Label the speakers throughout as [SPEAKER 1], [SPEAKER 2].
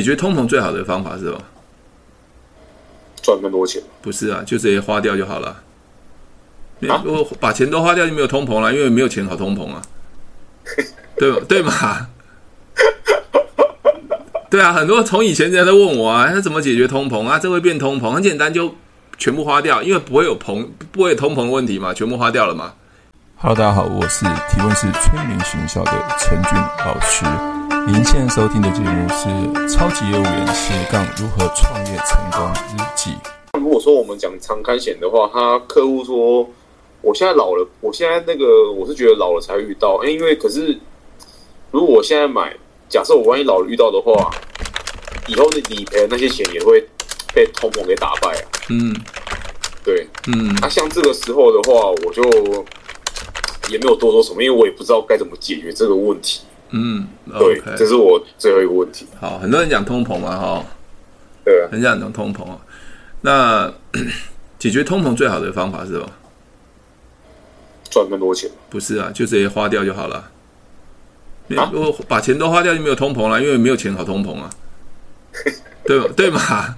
[SPEAKER 1] 你觉得通膨最好的方法是什么？
[SPEAKER 2] 赚更多钱？
[SPEAKER 1] 不是啊，就直接花掉就好了。如果把钱都花掉，就没有通膨了，因为没有钱好通膨啊，对吧？对嘛？对啊，很多从以前人家都问我啊，那怎么解决通膨啊？这会变通膨，很简单，就全部花掉，因为不会有膨，不会有通膨的问题嘛，全部花掉了嘛。
[SPEAKER 3] Hello，大家好，我是提问是催眠学校的陈俊老师。您现在收听的节目是《超级业务员斜杠如何创业成功日记》。
[SPEAKER 2] 如果说我们讲长开险的话，他客户说：“我现在老了，我现在那个我是觉得老了才会遇到。”哎，因为可是如果我现在买，假设我万一老了遇到的话，以后的理赔那些钱也会被通膨给打败啊。
[SPEAKER 1] 嗯，
[SPEAKER 2] 对，
[SPEAKER 1] 嗯，
[SPEAKER 2] 那、啊、像这个时候的话，我就也没有多说什么，因为我也不知道该怎么解决这个问题。
[SPEAKER 1] 嗯
[SPEAKER 2] ，okay. 对，这是我最后一个问题。
[SPEAKER 1] 好，很多人讲通膨嘛，哈，
[SPEAKER 2] 对啊，
[SPEAKER 1] 很多人讲通膨啊。那 解决通膨最好的方法是什么？
[SPEAKER 2] 赚更多钱？
[SPEAKER 1] 不是啊，就直接花掉就好了。如果把钱都花掉，就没有通膨了，因为没有钱好通膨啊，对吧？对嘛？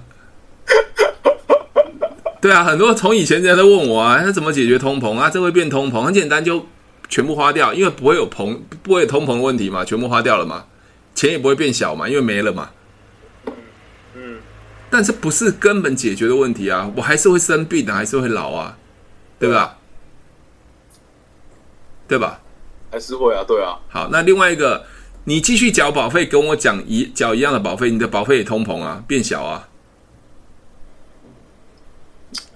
[SPEAKER 1] 对啊，很多从以前人家都问我啊，那怎么解决通膨啊？这会变通膨，很简单，就。全部花掉，因为不会有膨，不会有通膨问题嘛，全部花掉了嘛，钱也不会变小嘛，因为没了嘛。
[SPEAKER 2] 嗯，
[SPEAKER 1] 但是不是根本解决的问题啊？我还是会生病的，还是会老啊，对吧？对吧？
[SPEAKER 2] 还是会啊，对啊。
[SPEAKER 1] 好，那另外一个，你继续缴保费，跟我讲一缴一样的保费，你的保费也通膨啊，变小啊。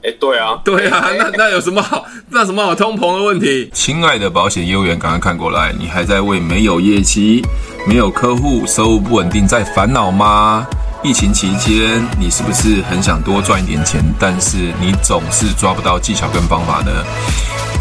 [SPEAKER 2] 哎，对啊，
[SPEAKER 1] 对啊，那那有什么好？那什么好通膨的问题？
[SPEAKER 3] 亲爱的保险业务员，赶快看过来！你还在为没有业绩、没有客户、收入不稳定在烦恼吗？疫情期间，你是不是很想多赚一点钱，但是你总是抓不到技巧跟方法呢？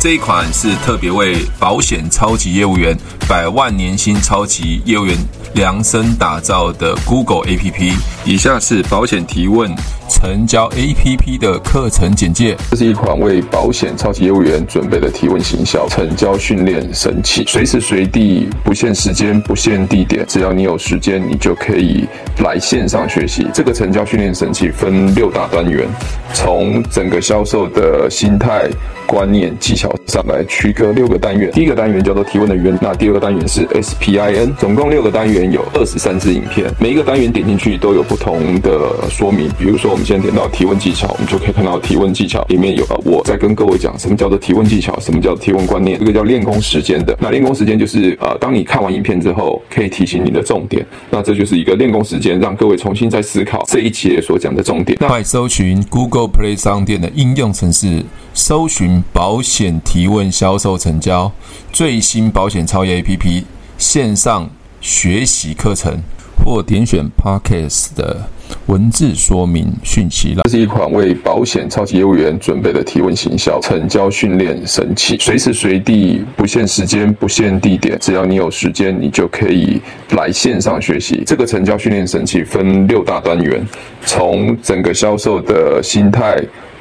[SPEAKER 3] 这一款是特别为保险超级业务员、百万年薪超级业务员量身打造的 Google APP。以下是保险提问成交 APP 的课程简介。这是一款为保险超级业务员准备的提问行销成交训练神器，随时随地，不限时间、不限地点，只要你有时间，你就可以来线上学习。这个成交训练神器分六大单元，从整个销售的心态。观念技巧上来区隔六个单元，第一个单元叫做提问的源，那第二个单元是 SPIN，总共六个单元有二十三支影片，每一个单元点进去都有不同的说明。比如说，我们现在点到提问技巧，我们就可以看到提问技巧里面有啊我在跟各位讲什么叫做提问技巧，什么叫提问观念，这个叫练功时间的。那练功时间就是呃，当你看完影片之后，可以提醒你的重点。那这就是一个练功时间，让各位重新再思考这一节所讲的重点。快搜寻 Google Play 商店的应用程式，搜寻。保险提问销售成交最新保险超越 APP 线上学习课程，或点选 Podcast 的文字说明讯息了。这是一款为保险超级业务员准备的提问行销成交训练神器，随时随地，不限时间，不限地点，只要你有时间，你就可以来线上学习。这个成交训练神器分六大单元，从整个销售的心态。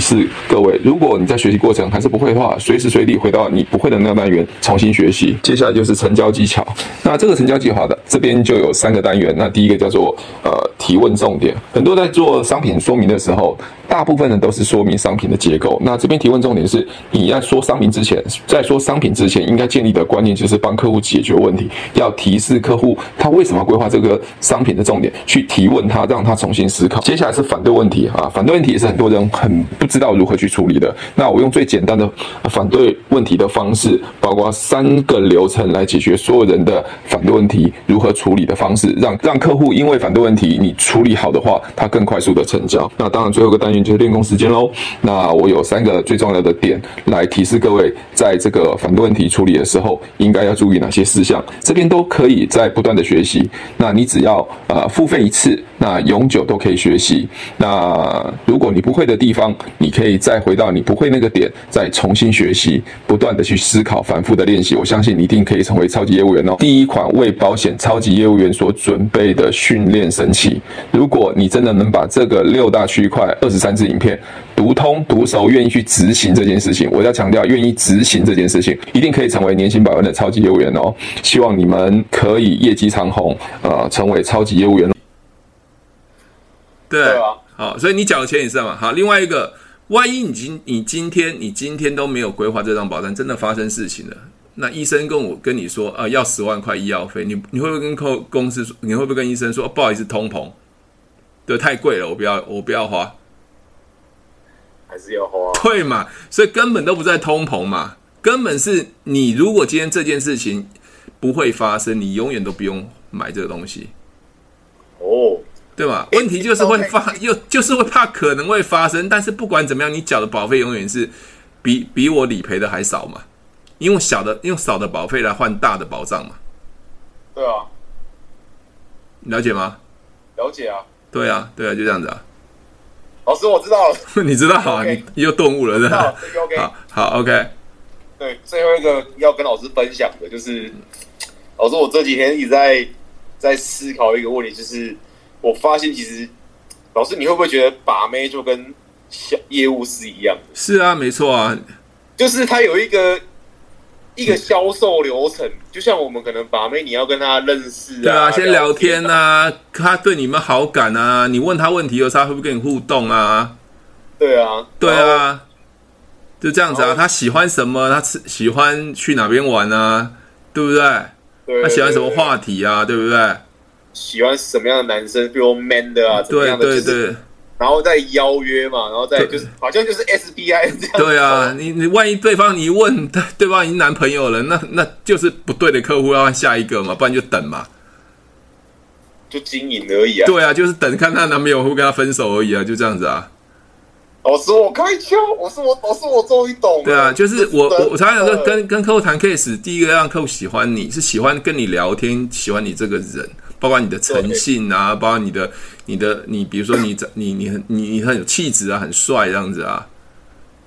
[SPEAKER 4] 示各位。如果你在学习过程还是不会的话，随时随地回到你不会的那个单元重新学习。接下来就是成交技巧。那这个成交计划的这边就有三个单元。那第一个叫做呃提问重点，很多在做商品说明的时候，大部分人都是说明商品的结构。那这边提问重点是，你要说商品之前，在说商品之前，应该建立的观念就是帮客户解决问题，要提示客户他为什么规划这个商品的重点，去提问他，让他重新思考。接下来是反对问题啊，反对问题也是很多人很不知道如何去处理的。那我用最简单的反对问题的方式，包括三个流程来解决所有人的反对问题如何处理的方式，让让客户因为反对问题你处理好的话，他更快速的成交。那当然最后一个单元就是练功时间喽。那我有三个最重要的点来提示各位，在这个反对问题处理的时候，应该要注意哪些事项。这边都可以在不断的学习。那你只要呃付费一次，那永久都可以学习。那如果你不会的地方，你可以再回到你不会那个点，再重新学习，不断的去思考，反复的练习。我相信你一定可以成为超级业务员哦。第一款为保险超级业务员所准备的训练神器，如果你真的能把这个六大区块二十三支影片读通读熟，愿意去执行这件事情，我要强调，愿意执行这件事情，一定可以成为年薪百万的超级业务员哦。希望你们可以业绩长虹，呃，成为超级业务员。
[SPEAKER 3] 对，好，所以你缴钱也是嘛。好，另外一个，万一你今你今天你今天都没有规划这张保单，真的发生事情了。那医生跟我跟你说啊、呃，要十万块医药费，你你会不会跟公公司说？你会不会跟医生说、哦、不好意思，通膨，对，太贵了，我不要，我不要花，
[SPEAKER 2] 还是要花，
[SPEAKER 3] 对嘛？所以根本都不在通膨嘛，根本是你如果今天这件事情不会发生，你永远都不用买这个东西，
[SPEAKER 2] 哦，
[SPEAKER 3] 对吧？问题就是会发，又就是会怕可能会发生，但是不管怎么样，你缴的保费永远是比比我理赔的还少嘛。用小的用少的保费来换大的保障嘛？
[SPEAKER 2] 对啊，
[SPEAKER 3] 了解吗？
[SPEAKER 2] 了解啊。
[SPEAKER 3] 对啊，对啊，就这样子啊。
[SPEAKER 2] 老师，我知道了。
[SPEAKER 3] 你知道好啊你又顿悟了，是吧。好，好，OK。
[SPEAKER 2] 对，最后一个要跟老师分享的就是，老师，我这几天一直在在思考一个问题，就是我发现其实，老师，你会不会觉得把妹就跟小业务是一样的？
[SPEAKER 3] 是啊，没错啊，
[SPEAKER 2] 就是他有一个。一个销售流程，就像我们可能把妹，你要跟他认识啊，
[SPEAKER 3] 对啊，先聊天啊，
[SPEAKER 2] 啊
[SPEAKER 3] 他对你们好感啊，你问他问题，有时候他会不会跟你互动啊？
[SPEAKER 2] 对啊，
[SPEAKER 3] 对啊，就这样子啊。他喜欢什么？他吃喜欢去哪边玩啊？对不对？
[SPEAKER 2] 对，
[SPEAKER 3] 他喜欢什么话题啊？对不对？
[SPEAKER 2] 喜欢什么样的男生？比如 man 的啊？
[SPEAKER 3] 对对对，
[SPEAKER 2] 然后再邀约嘛，然后再就是好像就是 SBI 这样。
[SPEAKER 3] 对啊，你你万一对方你一问对对方已经男朋友了，那那就是不对的客户，要换下一个嘛，不然就等嘛。
[SPEAKER 2] 就经营而已啊。
[SPEAKER 3] 对啊，就是等看她男朋友会跟她分手而已啊，就这样子啊。
[SPEAKER 2] 老师，我开窍，我是我，老师，我终于懂了。
[SPEAKER 3] 对啊，就是我我我常常跟，跟跟客户谈 case，第一个让客户喜欢你是喜欢跟你聊天，喜欢你这个人，包括你的诚信啊，包括你的你的你，比如说你你你很你你很有气质啊，很帅这样子啊，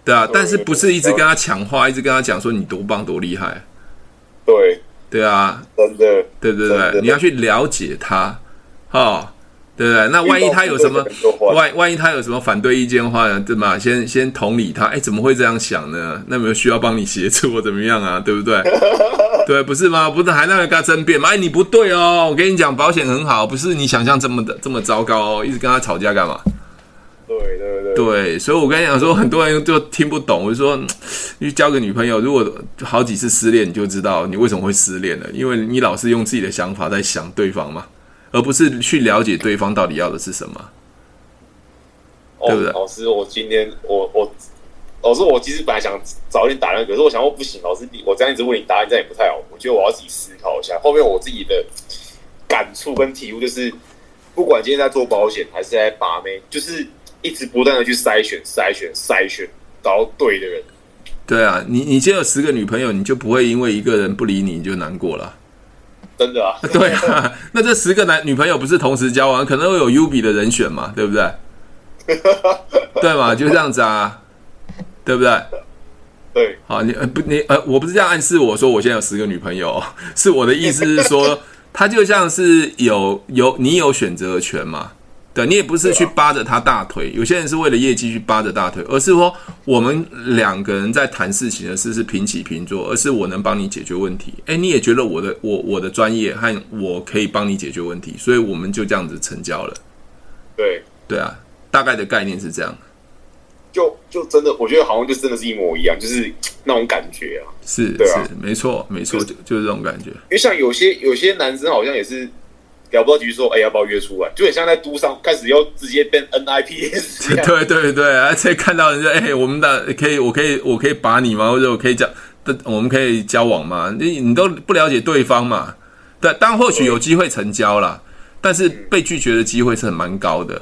[SPEAKER 3] 对啊，但是不是一直跟他抢话，一直跟他讲说你多棒多厉害。
[SPEAKER 2] 对。
[SPEAKER 3] 对啊，
[SPEAKER 2] 真的，
[SPEAKER 3] 对对对，你要去了解他，哦。对不对？那万一他有什么万万一他有什么反对意见的话呢？对吗？先先同理他，哎，怎么会这样想呢？那有没有需要帮你协助或怎么样啊？对不对？对，不是吗？不是还那个跟他争辩吗？哎，你不对哦，我跟你讲，保险很好，不是你想象这么的这么糟糕哦，一直跟他吵架干嘛？
[SPEAKER 2] 对对对
[SPEAKER 3] 对，所以我跟你讲说，很多人就听不懂。我就说，你交个女朋友，如果好几次失恋，你就知道你为什么会失恋了，因为你老是用自己的想法在想对方嘛。而不是去了解对方到底要的是什么，
[SPEAKER 2] 哦、对不对？老师，我今天我我老师，我其实本来想早一点打那个，可是我想说不行，老师你我这样一直问你答案，这样也不太好。我觉得我要自己思考一下。后面我自己的感触跟体悟就是，不管今天在做保险还是在把妹，就是一直不断的去筛选、筛选、筛选，找到对的人。
[SPEAKER 3] 对啊，你你今天有十个女朋友，你就不会因为一个人不理你，你就难过了。
[SPEAKER 2] 真的啊？
[SPEAKER 3] 对啊，那这十个男女朋友不是同时交往，可能会有 U 比的人选嘛，对不对？对嘛，就这样子啊，对不对？
[SPEAKER 2] 对，
[SPEAKER 3] 好，你呃不你呃，我不是这样暗示我说我现在有十个女朋友，是我的意思是说，他就像是有有你有选择权嘛。对，你也不是去扒着他大腿，有些人是为了业绩去扒着大腿，而是说我们两个人在谈事情的事是平起平坐，而是我能帮你解决问题，哎，你也觉得我的我我的专业和我可以帮你解决问题，所以我们就这样子成交了。
[SPEAKER 2] 对
[SPEAKER 3] 对啊，大概的概念是这样。
[SPEAKER 2] 就就真的，我觉得好像就真的是一模一样，就是那种感觉啊。
[SPEAKER 3] 是，对啊，是没错没错，就就是这种感觉。因
[SPEAKER 2] 为像有些有些男生好像也是。了不到几句说，哎、欸，要不要约出来？就很像在都上开始要直接变 NIPS。
[SPEAKER 3] 对对对，而且看到人家，哎、欸，我们的可以，我可以，我可以把你吗？或者我可以交，我们可以交往吗？你你都不了解对方嘛？对，当或许有机会成交了，但是被拒绝的机会是很蛮高的。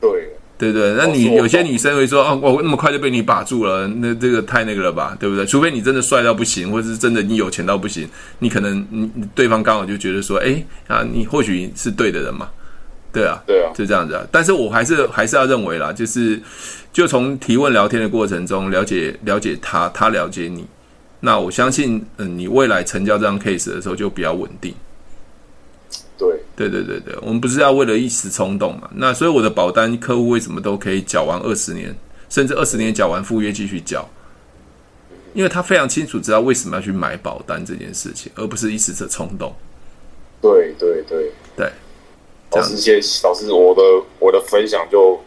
[SPEAKER 2] 对。
[SPEAKER 3] 对对，那你有些女生会说：“哦，我那么快就被你把住了，那这个太那个了吧，对不对？除非你真的帅到不行，或者是真的你有钱到不行，你可能你对方刚好就觉得说，哎啊，你或许是对的人嘛，对啊，
[SPEAKER 2] 对啊，
[SPEAKER 3] 就这样子啊。但是我还是还是要认为啦，就是就从提问聊天的过程中了解了解他，他了解你，那我相信，嗯，你未来成交这样 case 的时候就比较稳定。”
[SPEAKER 2] 对
[SPEAKER 3] 对对对对，我们不是要为了一时冲动嘛？那所以我的保单客户为什么都可以缴完二十年，甚至二十年缴完赴约继续缴？因为他非常清楚知道为什么要去买保单这件事情，而不是一时的冲动。
[SPEAKER 2] 对对对
[SPEAKER 3] 对，
[SPEAKER 2] 老师谢谢老师，我的我的分享就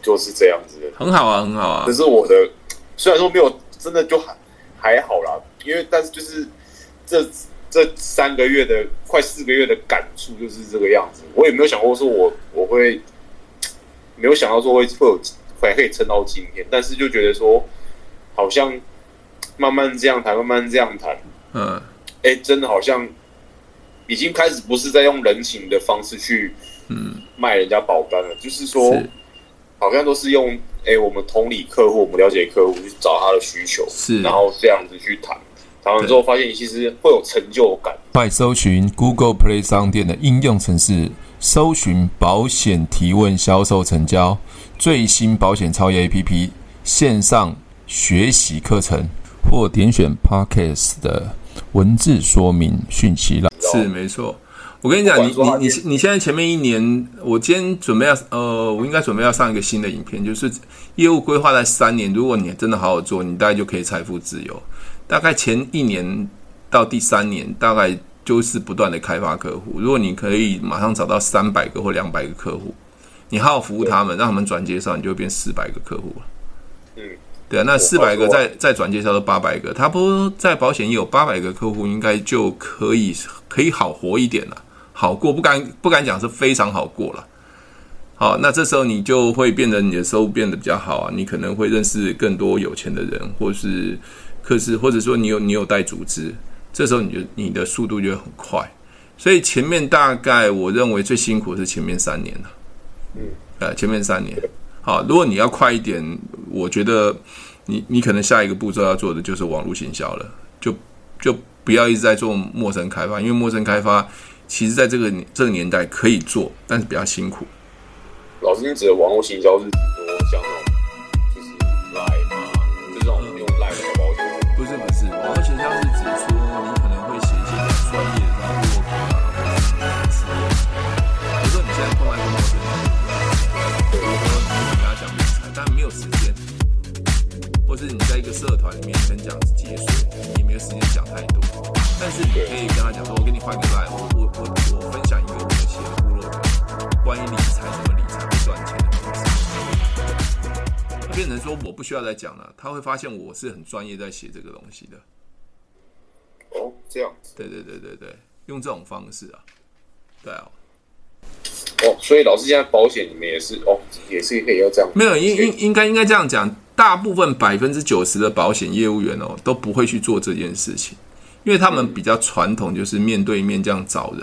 [SPEAKER 2] 就是这样子的，
[SPEAKER 3] 很好啊，很好啊。
[SPEAKER 2] 可是我的虽然说没有真的就还还好啦，因为但是就是这。这三个月的快四个月的感触就是这个样子，我也没有想过说我我会没有想到说会会有还可以撑到今天，但是就觉得说好像慢慢这样谈，慢慢这样谈，嗯，哎，真的好像已经开始不是在用人情的方式去嗯。卖人家保单了，嗯、就是说是。好像都是用哎我们同理客户，我们了解客户去找他的需求，是。然后这样子去谈。谈完之后，发现你其实会有成就感。
[SPEAKER 5] 快搜寻 Google Play 商店的应用程式，搜寻保险提问、销售成交最新保险超越 APP 线上学习课程，或点选 Podcast 的文字说明讯息了。
[SPEAKER 3] 是没错，我跟你讲，你你你你现在前面一年，我今天准备要呃，我应该准备要上一个新的影片，就是业务规划在三年，如果你真的好好做，你大概就可以财富自由。大概前一年到第三年，大概就是不断的开发客户。如果你可以马上找到三百个或两百个客户，你好好服务他们，让他们转介绍，你就会变四百个客户了。嗯，对啊，那四百个再再转介绍到八百个，他不在保险也有八百个客户，应该就可以可以好活一点了，好过不敢不敢讲是非常好过了。好，那这时候你就会变得你的收入变得比较好啊，你可能会认识更多有钱的人，或是，可是或者说你有你有带组织，这时候你就你的速度就会很快。所以前面大概我认为最辛苦是前面三年了，嗯，呃，前面三年。好，如果你要快一点，我觉得你你可能下一个步骤要做的就是网络行销了，就就不要一直在做陌生开发，因为陌生开发其实在这个这个年代可以做，但是比较辛苦。
[SPEAKER 2] 老师，你指的网络行销是指说像
[SPEAKER 3] 或是你在一个社团里面跟讲节税，你也没有时间讲太多，但是你可以跟他讲说，我给你换个赖，我我我我分享一个我们写的部落格，关于理财怎么理财赚钱的方式。变成说我不需要再讲了，他会发现我是很专业在写这个东西的。
[SPEAKER 2] 哦，这样子。
[SPEAKER 3] 对对对对对，用这种方式啊，对啊。
[SPEAKER 2] 哦，所以老师现在保险里面也是哦，也是可以要这样。
[SPEAKER 3] 没有，应应应该应该这样讲，大部分百分之九十的保险业务员哦都不会去做这件事情，因为他们比较传统，就是面对面这样找人。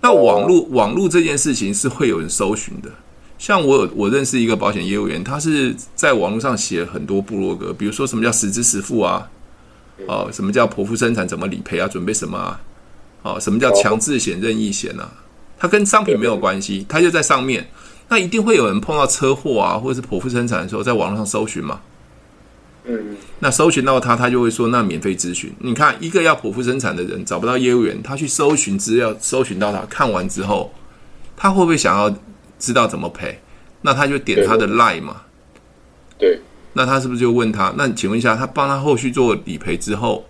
[SPEAKER 3] 那网络、哦、网络这件事情是会有人搜寻的。像我有我认识一个保险业务员，他是在网络上写很多部落格，比如说什么叫实支实付啊，哦，什么叫剖腹生产怎么理赔啊，准备什么啊，哦，什么叫强制险、任意险啊，它跟商品没有关系，它就在上面。那一定会有人碰到车祸啊，或者是剖腹生产的时候，在网络上搜寻嘛。嗯，那搜寻到他，他就会说那免费咨询。你看，一个要剖腹生产的人找不到业务员，他去搜寻资料，搜寻到他，看完之后，他会不会想要？知道怎么赔，那他就点他的 line 嘛。
[SPEAKER 2] 对，
[SPEAKER 3] 那他是不是就问他？那请问一下，他帮他后续做理赔之后，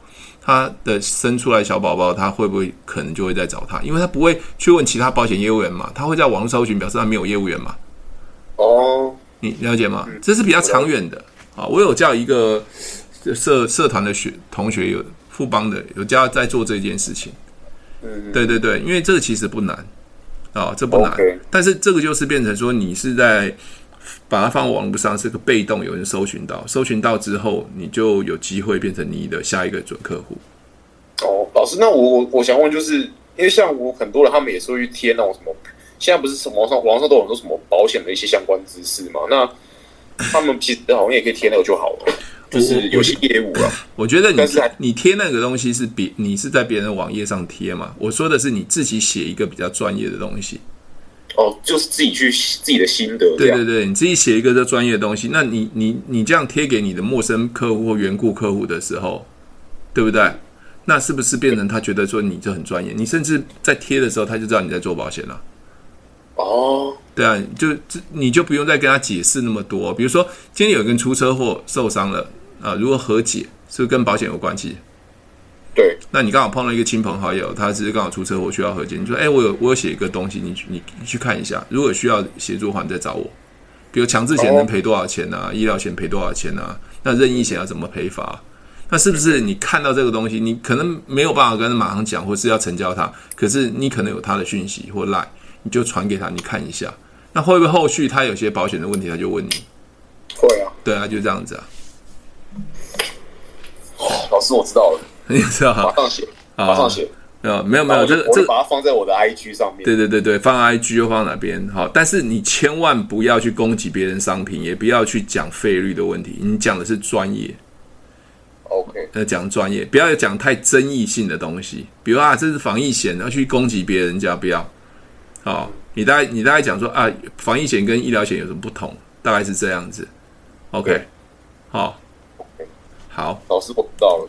[SPEAKER 3] 他的生出来小宝宝，他会不会可能就会再找他？因为他不会去问其他保险业务员嘛，他会在网络搜寻，表示他没有业务员嘛。
[SPEAKER 2] 哦，
[SPEAKER 3] 你了解吗？这是比较长远的啊。我有叫一个社社团的学同学，有富邦的，有叫在做这件事情。嗯，对对对，因为这个其实不难。啊、哦，这不难但是这个就是变成说，你是在把它放网络上，是个被动，有人搜寻到，搜寻到之后，你就有机会变成你的下一个准客户。
[SPEAKER 2] 哦，老师，那我我我想问，就是因为像我很多人，他们也是会去贴那种什么，现在不是什么网上网上都有很多什么保险的一些相关知识嘛？那他们其实好像也可以贴那个就好了。就是有些业务啊，
[SPEAKER 3] 我觉得你你贴那个东西是别你是在别人的网页上贴嘛？我说的是你自己写一个比较专业的东西。
[SPEAKER 2] 哦，就是自己去自己的心得。
[SPEAKER 3] 对对对，你自己写一个这专业的东西，那你你你这样贴给你的陌生客户或缘故客户的时候，对不对？那是不是变成他觉得说你这很专业？你甚至在贴的时候，他就知道你在做保险了。
[SPEAKER 2] 哦，
[SPEAKER 3] 对啊，就这你就不用再跟他解释那么多。比如说今天有人出车祸受伤了。啊，如果和解是不是跟保险有关系？
[SPEAKER 2] 对，
[SPEAKER 3] 那你刚好碰到一个亲朋好友，他只是刚好出车祸需要和解，你说，哎、欸，我有我有写一个东西，你你你去看一下，如果需要协助的话，你再找我。比如强制险能赔多少钱啊？医疗险赔多少钱啊？那任意险要怎么赔法？那是不是你看到这个东西，你可能没有办法跟他马上讲，或是要成交他，可是你可能有他的讯息或 line，你就传给他，你看一下，那会不会后续他有些保险的问题，他就问你？
[SPEAKER 2] 会啊，
[SPEAKER 3] 对啊，就这样子啊。
[SPEAKER 2] 老师，我知道了，
[SPEAKER 3] 你知道
[SPEAKER 2] 马上写，马上写。
[SPEAKER 3] 啊，没有没有，这个这个
[SPEAKER 2] 把它放在我的 IG 上面。
[SPEAKER 3] 对对对对，放 IG 又放哪边？好，但是你千万不要去攻击别人商品，也不要去讲费率的问题。你讲的是专业
[SPEAKER 2] ，OK？
[SPEAKER 3] 呃讲专业，不要讲太争议性的东西。比如啊，这是防疫险，要去攻击别人家，不要。好，你大概你大概讲说啊，防疫险跟医疗险有什么不同？大概是这样子。OK，好。好，
[SPEAKER 2] 老师我知道了。